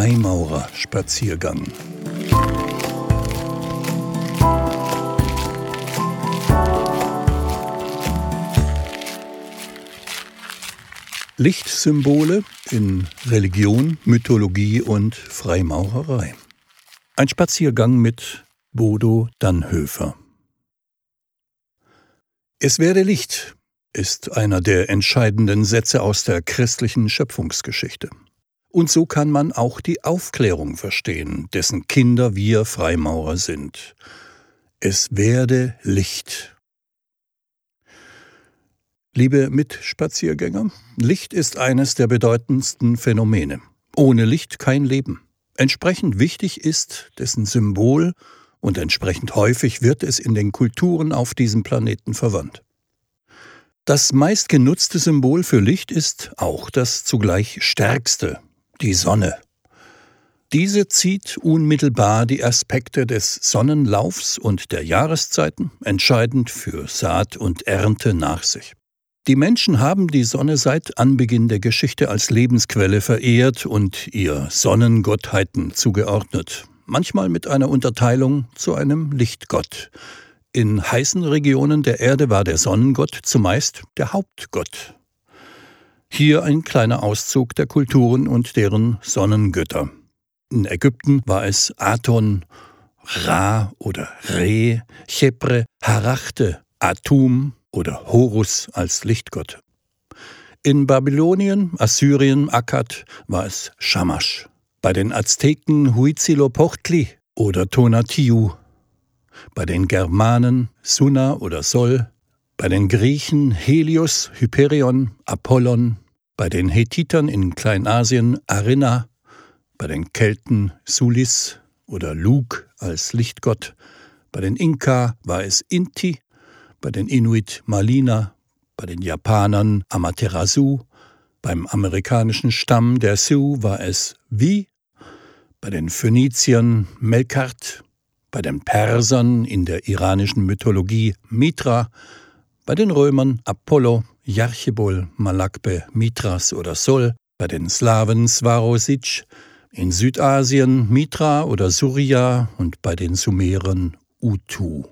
Freimaurerspaziergang. Lichtsymbole in Religion, Mythologie und Freimaurerei. Ein Spaziergang mit Bodo Dannhöfer. Es werde Licht ist einer der entscheidenden Sätze aus der christlichen Schöpfungsgeschichte. Und so kann man auch die Aufklärung verstehen, dessen Kinder wir Freimaurer sind. Es werde Licht. Liebe Mitspaziergänger, Licht ist eines der bedeutendsten Phänomene. Ohne Licht kein Leben. Entsprechend wichtig ist dessen Symbol und entsprechend häufig wird es in den Kulturen auf diesem Planeten verwandt. Das meistgenutzte Symbol für Licht ist auch das zugleich stärkste, die Sonne. Diese zieht unmittelbar die Aspekte des Sonnenlaufs und der Jahreszeiten, entscheidend für Saat und Ernte, nach sich. Die Menschen haben die Sonne seit Anbeginn der Geschichte als Lebensquelle verehrt und ihr Sonnengottheiten zugeordnet, manchmal mit einer Unterteilung zu einem Lichtgott. In heißen Regionen der Erde war der Sonnengott zumeist der Hauptgott. Hier ein kleiner Auszug der Kulturen und deren Sonnengötter. In Ägypten war es Aton, Ra oder Re, Chepre, Harachte, Atum, oder Horus als Lichtgott. In Babylonien, Assyrien, Akkad war es Shamash. Bei den Azteken Huitzilopochtli oder Tonatiuh. Bei den Germanen Sunna oder Sol. Bei den Griechen Helios, Hyperion, Apollon. Bei den Hethitern in Kleinasien Arinna. Bei den Kelten Sulis oder Lug als Lichtgott. Bei den Inka war es Inti bei den Inuit Malina, bei den Japanern Amaterasu, beim amerikanischen Stamm der Sioux war es Wie, bei den Phöniziern Melkart, bei den Persern in der iranischen Mythologie Mitra, bei den Römern Apollo, Jarchebol, Malakbe, Mitras oder Sol, bei den Slawen Svarosic, in Südasien Mitra oder Surya und bei den Sumerern Utu.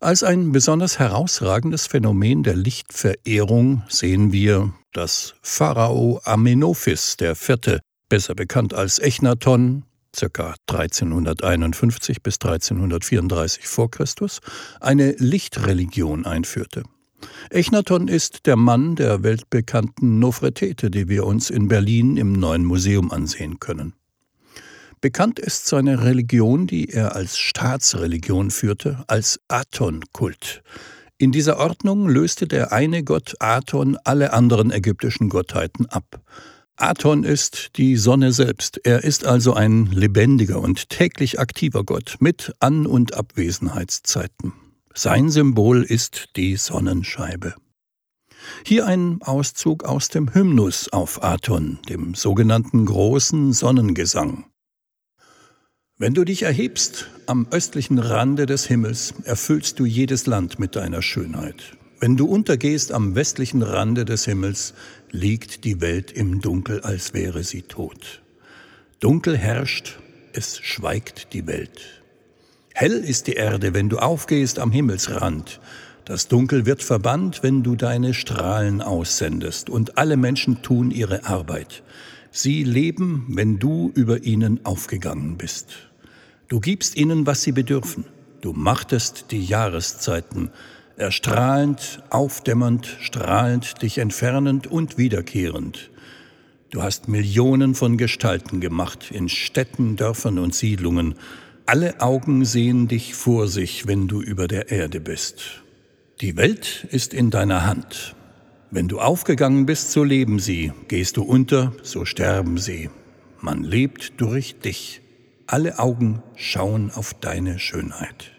Als ein besonders herausragendes Phänomen der Lichtverehrung sehen wir, dass Pharao Amenophis IV., besser bekannt als Echnaton, ca. 1351 bis 1334 v. Chr., eine Lichtreligion einführte. Echnaton ist der Mann der weltbekannten Nofretete, die wir uns in Berlin im neuen Museum ansehen können. Bekannt ist seine Religion, die er als Staatsreligion führte, als Aton-Kult. In dieser Ordnung löste der eine Gott Aton alle anderen ägyptischen Gottheiten ab. Aton ist die Sonne selbst. Er ist also ein lebendiger und täglich aktiver Gott mit An- und Abwesenheitszeiten. Sein Symbol ist die Sonnenscheibe. Hier ein Auszug aus dem Hymnus auf Aton, dem sogenannten großen Sonnengesang. Wenn du dich erhebst am östlichen Rande des Himmels, erfüllst du jedes Land mit deiner Schönheit. Wenn du untergehst am westlichen Rande des Himmels, liegt die Welt im Dunkel, als wäre sie tot. Dunkel herrscht, es schweigt die Welt. Hell ist die Erde, wenn du aufgehst am Himmelsrand. Das Dunkel wird verbannt, wenn du deine Strahlen aussendest, und alle Menschen tun ihre Arbeit. Sie leben, wenn du über ihnen aufgegangen bist. Du gibst ihnen, was sie bedürfen. Du machtest die Jahreszeiten, erstrahlend, aufdämmernd, strahlend, dich entfernend und wiederkehrend. Du hast Millionen von Gestalten gemacht, in Städten, Dörfern und Siedlungen. Alle Augen sehen dich vor sich, wenn du über der Erde bist. Die Welt ist in deiner Hand. Wenn du aufgegangen bist, so leben sie, gehst du unter, so sterben sie. Man lebt durch dich. Alle Augen schauen auf deine Schönheit.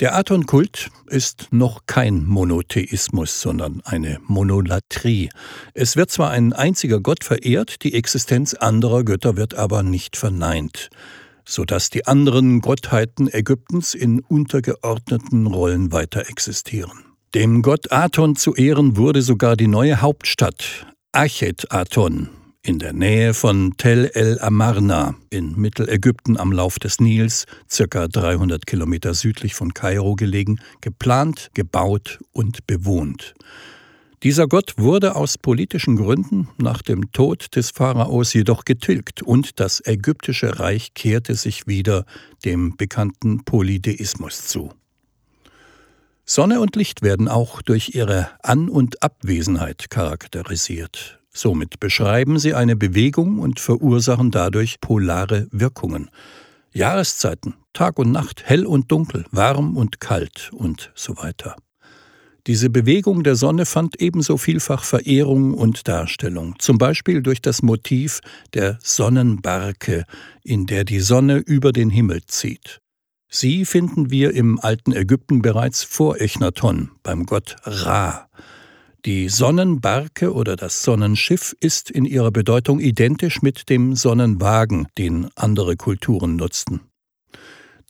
Der Aton-Kult ist noch kein Monotheismus, sondern eine Monolatrie. Es wird zwar ein einziger Gott verehrt, die Existenz anderer Götter wird aber nicht verneint, so dass die anderen Gottheiten Ägyptens in untergeordneten Rollen weiter existieren. Dem Gott Aton zu Ehren wurde sogar die neue Hauptstadt Achet Aton in der Nähe von Tel el Amarna in Mittelägypten am Lauf des Nils, circa 300 Kilometer südlich von Kairo gelegen, geplant, gebaut und bewohnt. Dieser Gott wurde aus politischen Gründen nach dem Tod des Pharaos jedoch getilgt und das ägyptische Reich kehrte sich wieder dem bekannten Polytheismus zu. Sonne und Licht werden auch durch ihre An- und Abwesenheit charakterisiert. Somit beschreiben sie eine Bewegung und verursachen dadurch polare Wirkungen. Jahreszeiten, Tag und Nacht, hell und dunkel, warm und kalt und so weiter. Diese Bewegung der Sonne fand ebenso vielfach Verehrung und Darstellung, zum Beispiel durch das Motiv der Sonnenbarke, in der die Sonne über den Himmel zieht. Sie finden wir im alten Ägypten bereits vor Echnaton beim Gott Ra. Die Sonnenbarke oder das Sonnenschiff ist in ihrer Bedeutung identisch mit dem Sonnenwagen, den andere Kulturen nutzten.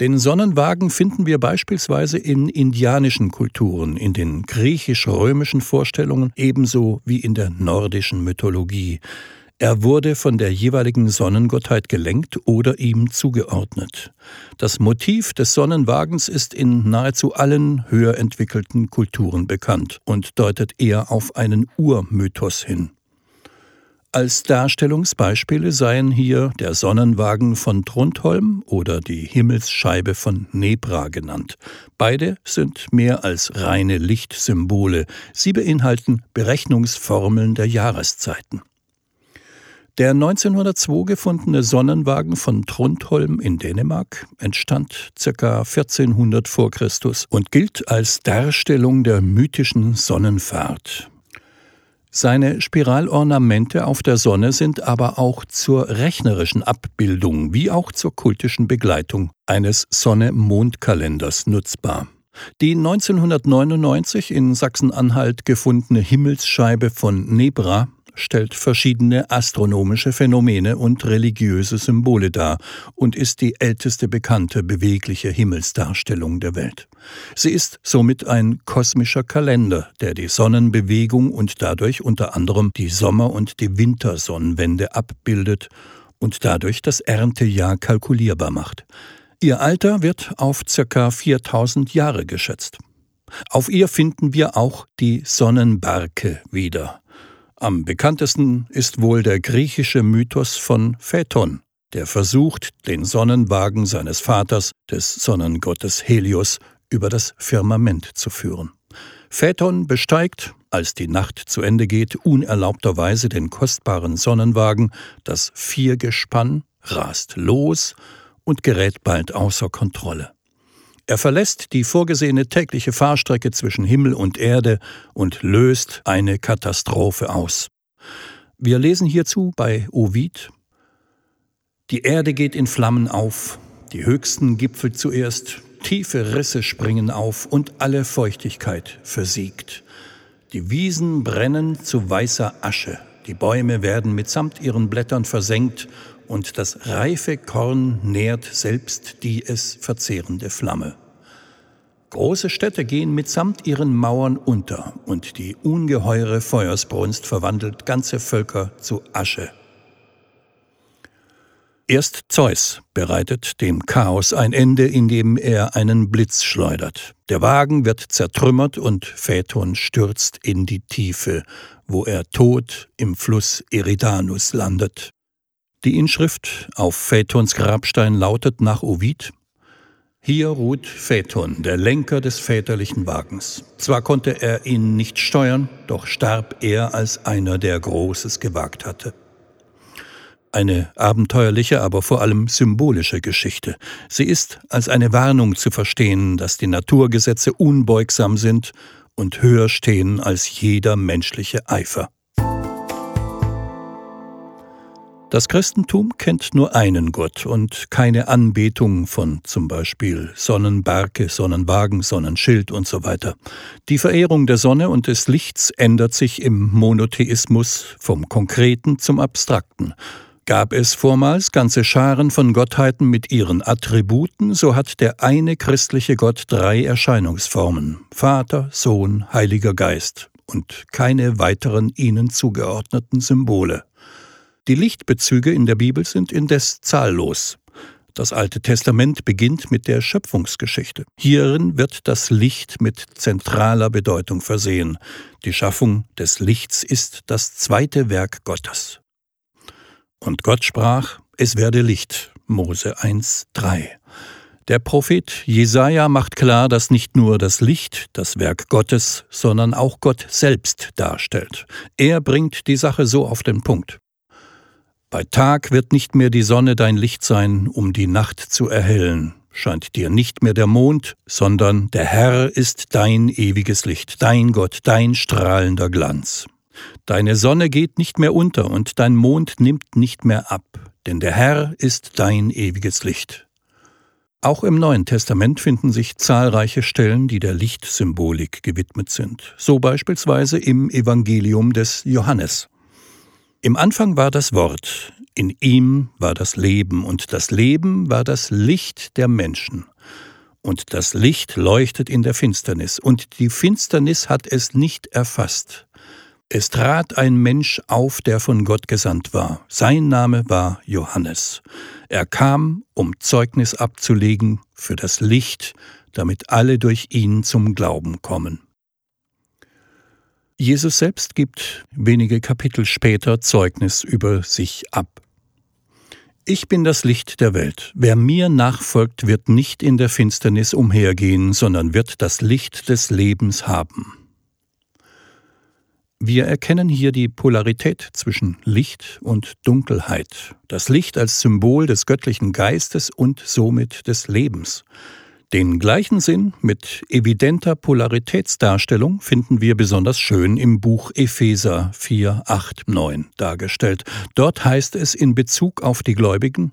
Den Sonnenwagen finden wir beispielsweise in indianischen Kulturen, in den griechisch-römischen Vorstellungen ebenso wie in der nordischen Mythologie. Er wurde von der jeweiligen Sonnengottheit gelenkt oder ihm zugeordnet. Das Motiv des Sonnenwagens ist in nahezu allen höher entwickelten Kulturen bekannt und deutet eher auf einen Urmythos hin. Als Darstellungsbeispiele seien hier der Sonnenwagen von Trundholm oder die Himmelsscheibe von Nebra genannt. Beide sind mehr als reine Lichtsymbole. Sie beinhalten Berechnungsformeln der Jahreszeiten. Der 1902 gefundene Sonnenwagen von Trundholm in Dänemark entstand ca. 1400 v. Chr. und gilt als Darstellung der mythischen Sonnenfahrt. Seine Spiralornamente auf der Sonne sind aber auch zur rechnerischen Abbildung wie auch zur kultischen Begleitung eines Sonne-Mond-Kalenders nutzbar. Die 1999 in Sachsen-Anhalt gefundene Himmelsscheibe von Nebra stellt verschiedene astronomische Phänomene und religiöse Symbole dar und ist die älteste bekannte bewegliche Himmelsdarstellung der Welt. Sie ist somit ein kosmischer Kalender, der die Sonnenbewegung und dadurch unter anderem die Sommer- und die Wintersonnenwende abbildet und dadurch das Erntejahr kalkulierbar macht. Ihr Alter wird auf ca. 4000 Jahre geschätzt. Auf ihr finden wir auch die Sonnenbarke wieder. Am bekanntesten ist wohl der griechische Mythos von Phaeton, der versucht, den Sonnenwagen seines Vaters, des Sonnengottes Helios, über das Firmament zu führen. Phaeton besteigt, als die Nacht zu Ende geht, unerlaubterweise den kostbaren Sonnenwagen, das Viergespann rast los und gerät bald außer Kontrolle. Er verlässt die vorgesehene tägliche Fahrstrecke zwischen Himmel und Erde und löst eine Katastrophe aus. Wir lesen hierzu bei Ovid Die Erde geht in Flammen auf, die höchsten Gipfel zuerst, tiefe Risse springen auf und alle Feuchtigkeit versiegt. Die Wiesen brennen zu weißer Asche, die Bäume werden mitsamt ihren Blättern versenkt und das reife Korn nährt selbst die es verzehrende Flamme. Große Städte gehen mitsamt ihren Mauern unter, und die ungeheure Feuersbrunst verwandelt ganze Völker zu Asche. Erst Zeus bereitet dem Chaos ein Ende, indem er einen Blitz schleudert. Der Wagen wird zertrümmert und Phaeton stürzt in die Tiefe, wo er tot im Fluss Eridanus landet. Die Inschrift auf Phaetons Grabstein lautet nach Ovid hier ruht Phaeton, der Lenker des väterlichen Wagens. Zwar konnte er ihn nicht steuern, doch starb er als einer, der Großes gewagt hatte. Eine abenteuerliche, aber vor allem symbolische Geschichte. Sie ist als eine Warnung zu verstehen, dass die Naturgesetze unbeugsam sind und höher stehen als jeder menschliche Eifer. Das Christentum kennt nur einen Gott und keine Anbetung von zum Beispiel Sonnenbarke, Sonnenwagen, Sonnenschild und so weiter. Die Verehrung der Sonne und des Lichts ändert sich im Monotheismus vom Konkreten zum Abstrakten. Gab es vormals ganze Scharen von Gottheiten mit ihren Attributen, so hat der eine christliche Gott drei Erscheinungsformen Vater, Sohn, Heiliger Geist und keine weiteren ihnen zugeordneten Symbole. Die Lichtbezüge in der Bibel sind indes zahllos. Das Alte Testament beginnt mit der Schöpfungsgeschichte. Hierin wird das Licht mit zentraler Bedeutung versehen. Die Schaffung des Lichts ist das zweite Werk Gottes. Und Gott sprach, es werde Licht. Mose 1, 3. Der Prophet Jesaja macht klar, dass nicht nur das Licht das Werk Gottes, sondern auch Gott selbst darstellt. Er bringt die Sache so auf den Punkt. Bei Tag wird nicht mehr die Sonne dein Licht sein, um die Nacht zu erhellen, scheint dir nicht mehr der Mond, sondern der Herr ist dein ewiges Licht, dein Gott, dein strahlender Glanz. Deine Sonne geht nicht mehr unter und dein Mond nimmt nicht mehr ab, denn der Herr ist dein ewiges Licht. Auch im Neuen Testament finden sich zahlreiche Stellen, die der Lichtsymbolik gewidmet sind, so beispielsweise im Evangelium des Johannes. Im Anfang war das Wort, in ihm war das Leben, und das Leben war das Licht der Menschen. Und das Licht leuchtet in der Finsternis, und die Finsternis hat es nicht erfasst. Es trat ein Mensch auf, der von Gott gesandt war. Sein Name war Johannes. Er kam, um Zeugnis abzulegen für das Licht, damit alle durch ihn zum Glauben kommen. Jesus selbst gibt wenige Kapitel später Zeugnis über sich ab. Ich bin das Licht der Welt. Wer mir nachfolgt, wird nicht in der Finsternis umhergehen, sondern wird das Licht des Lebens haben. Wir erkennen hier die Polarität zwischen Licht und Dunkelheit, das Licht als Symbol des göttlichen Geistes und somit des Lebens. Den gleichen Sinn mit evidenter Polaritätsdarstellung finden wir besonders schön im Buch Epheser 4, 8, 9 dargestellt. Dort heißt es in Bezug auf die Gläubigen,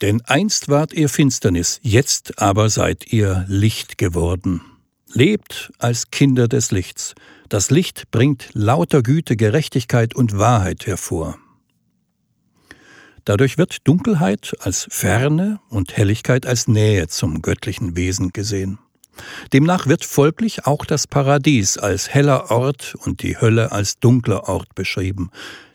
denn einst wart ihr Finsternis, jetzt aber seid ihr Licht geworden. Lebt als Kinder des Lichts. Das Licht bringt lauter Güte, Gerechtigkeit und Wahrheit hervor. Dadurch wird Dunkelheit als Ferne und Helligkeit als Nähe zum göttlichen Wesen gesehen. Demnach wird folglich auch das Paradies als heller Ort und die Hölle als dunkler Ort beschrieben.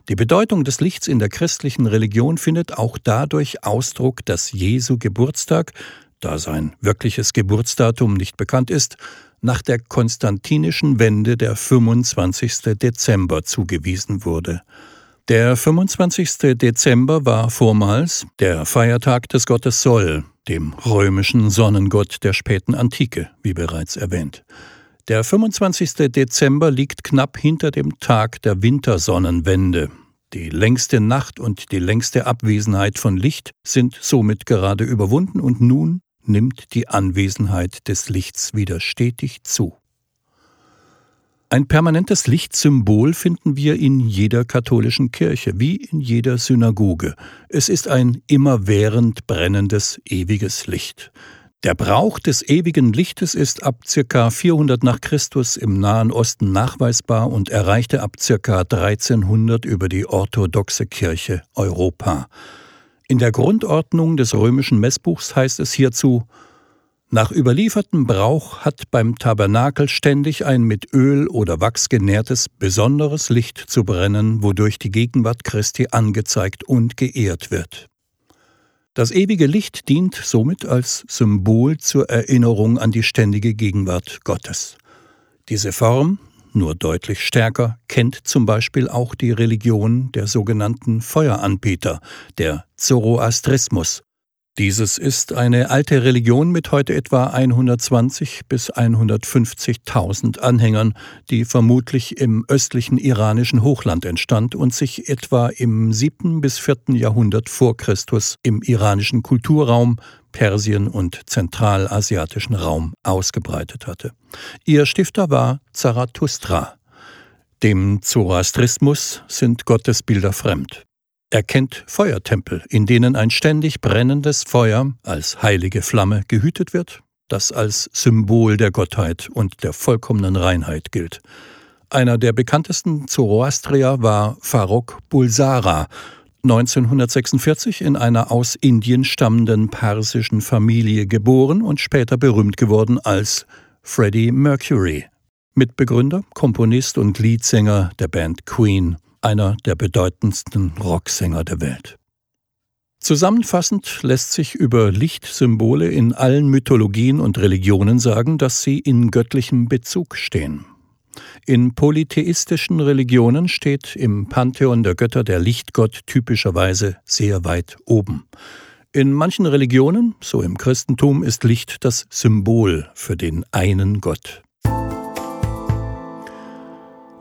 Die Bedeutung des Lichts in der christlichen Religion findet auch dadurch Ausdruck, dass Jesu Geburtstag, da sein wirkliches Geburtsdatum nicht bekannt ist, nach der konstantinischen Wende der 25. Dezember zugewiesen wurde. Der 25. Dezember war vormals der Feiertag des Gottes Sol, dem römischen Sonnengott der späten Antike, wie bereits erwähnt. Der 25. Dezember liegt knapp hinter dem Tag der Wintersonnenwende. Die längste Nacht und die längste Abwesenheit von Licht sind somit gerade überwunden und nun nimmt die Anwesenheit des Lichts wieder stetig zu. Ein permanentes Lichtsymbol finden wir in jeder katholischen Kirche, wie in jeder Synagoge. Es ist ein immerwährend brennendes, ewiges Licht. Der Brauch des ewigen Lichtes ist ab ca. 400 nach Christus im Nahen Osten nachweisbar und erreichte ab ca. 1300 über die orthodoxe Kirche Europa. In der Grundordnung des römischen Messbuchs heißt es hierzu Nach überliefertem Brauch hat beim Tabernakel ständig ein mit Öl oder Wachs genährtes besonderes Licht zu brennen, wodurch die Gegenwart Christi angezeigt und geehrt wird. Das ewige Licht dient somit als Symbol zur Erinnerung an die ständige Gegenwart Gottes. Diese Form nur deutlich stärker, kennt zum Beispiel auch die Religion der sogenannten Feueranbeter, der Zoroastrismus. Dieses ist eine alte Religion mit heute etwa 120 bis 150.000 Anhängern, die vermutlich im östlichen iranischen Hochland entstand und sich etwa im 7. bis 4. Jahrhundert vor Christus im iranischen Kulturraum Persien und zentralasiatischen Raum ausgebreitet hatte. Ihr Stifter war Zarathustra. Dem Zoroastrismus sind Gottesbilder fremd. Er kennt Feuertempel, in denen ein ständig brennendes Feuer als heilige Flamme gehütet wird, das als Symbol der Gottheit und der vollkommenen Reinheit gilt. Einer der bekanntesten Zoroastrier war Farok Bulsara, 1946 in einer aus Indien stammenden persischen Familie geboren und später berühmt geworden als Freddie Mercury. Mitbegründer, Komponist und Leadsänger der Band Queen. Einer der bedeutendsten Rocksänger der Welt. Zusammenfassend lässt sich über Lichtsymbole in allen Mythologien und Religionen sagen, dass sie in göttlichem Bezug stehen. In polytheistischen Religionen steht im Pantheon der Götter der Lichtgott typischerweise sehr weit oben. In manchen Religionen, so im Christentum, ist Licht das Symbol für den einen Gott.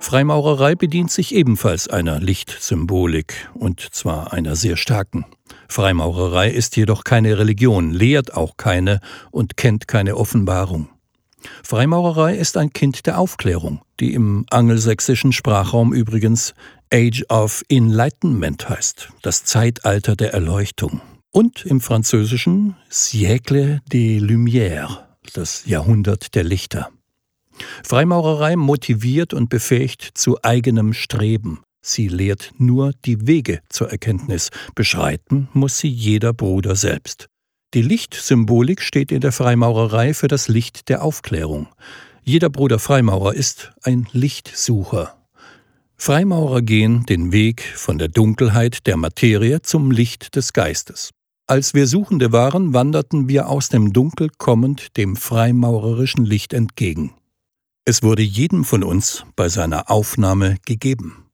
Freimaurerei bedient sich ebenfalls einer Lichtsymbolik, und zwar einer sehr starken. Freimaurerei ist jedoch keine Religion, lehrt auch keine und kennt keine Offenbarung. Freimaurerei ist ein Kind der Aufklärung, die im angelsächsischen Sprachraum übrigens Age of Enlightenment heißt, das Zeitalter der Erleuchtung und im Französischen Siècle des Lumières, das Jahrhundert der Lichter. Freimaurerei motiviert und befähigt zu eigenem Streben. Sie lehrt nur die Wege zur Erkenntnis, beschreiten muss sie jeder Bruder selbst. Die Lichtsymbolik steht in der Freimaurerei für das Licht der Aufklärung. Jeder Bruder Freimaurer ist ein Lichtsucher. Freimaurer gehen den Weg von der Dunkelheit der Materie zum Licht des Geistes. Als wir Suchende waren, wanderten wir aus dem Dunkel kommend dem freimaurerischen Licht entgegen. Es wurde jedem von uns bei seiner Aufnahme gegeben.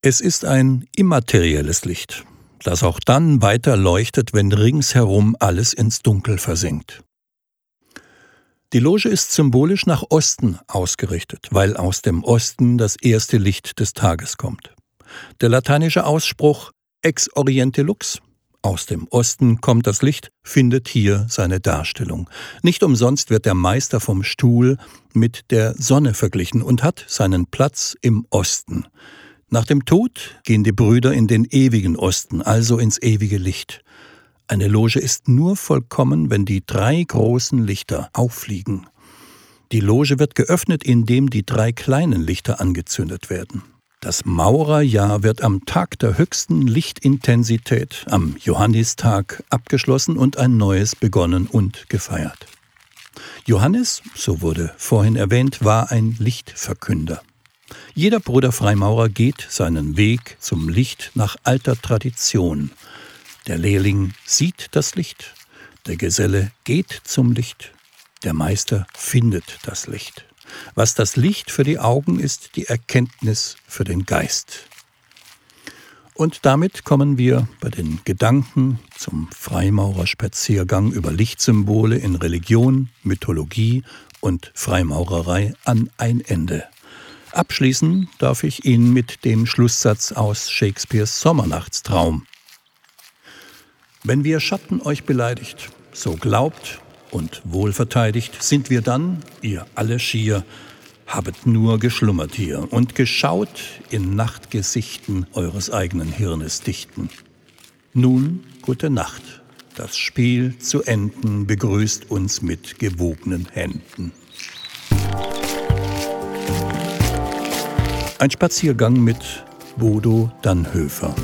Es ist ein immaterielles Licht, das auch dann weiter leuchtet, wenn ringsherum alles ins Dunkel versinkt. Die Loge ist symbolisch nach Osten ausgerichtet, weil aus dem Osten das erste Licht des Tages kommt. Der lateinische Ausspruch Ex Oriente Lux aus dem Osten kommt das Licht, findet hier seine Darstellung. Nicht umsonst wird der Meister vom Stuhl mit der Sonne verglichen und hat seinen Platz im Osten. Nach dem Tod gehen die Brüder in den ewigen Osten, also ins ewige Licht. Eine Loge ist nur vollkommen, wenn die drei großen Lichter auffliegen. Die Loge wird geöffnet, indem die drei kleinen Lichter angezündet werden. Das Maurerjahr wird am Tag der höchsten Lichtintensität, am Johannistag, abgeschlossen und ein neues begonnen und gefeiert. Johannes, so wurde vorhin erwähnt, war ein Lichtverkünder. Jeder Bruder Freimaurer geht seinen Weg zum Licht nach alter Tradition. Der Lehrling sieht das Licht, der Geselle geht zum Licht, der Meister findet das Licht. Was das Licht für die Augen ist, die Erkenntnis für den Geist. Und damit kommen wir bei den Gedanken zum Freimaurerspaziergang über Lichtsymbole in Religion, Mythologie und Freimaurerei an ein Ende. Abschließen darf ich ihn mit dem Schlusssatz aus Shakespeares Sommernachtstraum. Wenn wir Schatten euch beleidigt, so glaubt, und wohlverteidigt sind wir dann, ihr alle schier, habet nur geschlummert hier und geschaut in Nachtgesichten eures eigenen Hirnes dichten. Nun gute Nacht, das Spiel zu enden begrüßt uns mit gewogenen Händen. Ein Spaziergang mit Bodo Dannhöfer.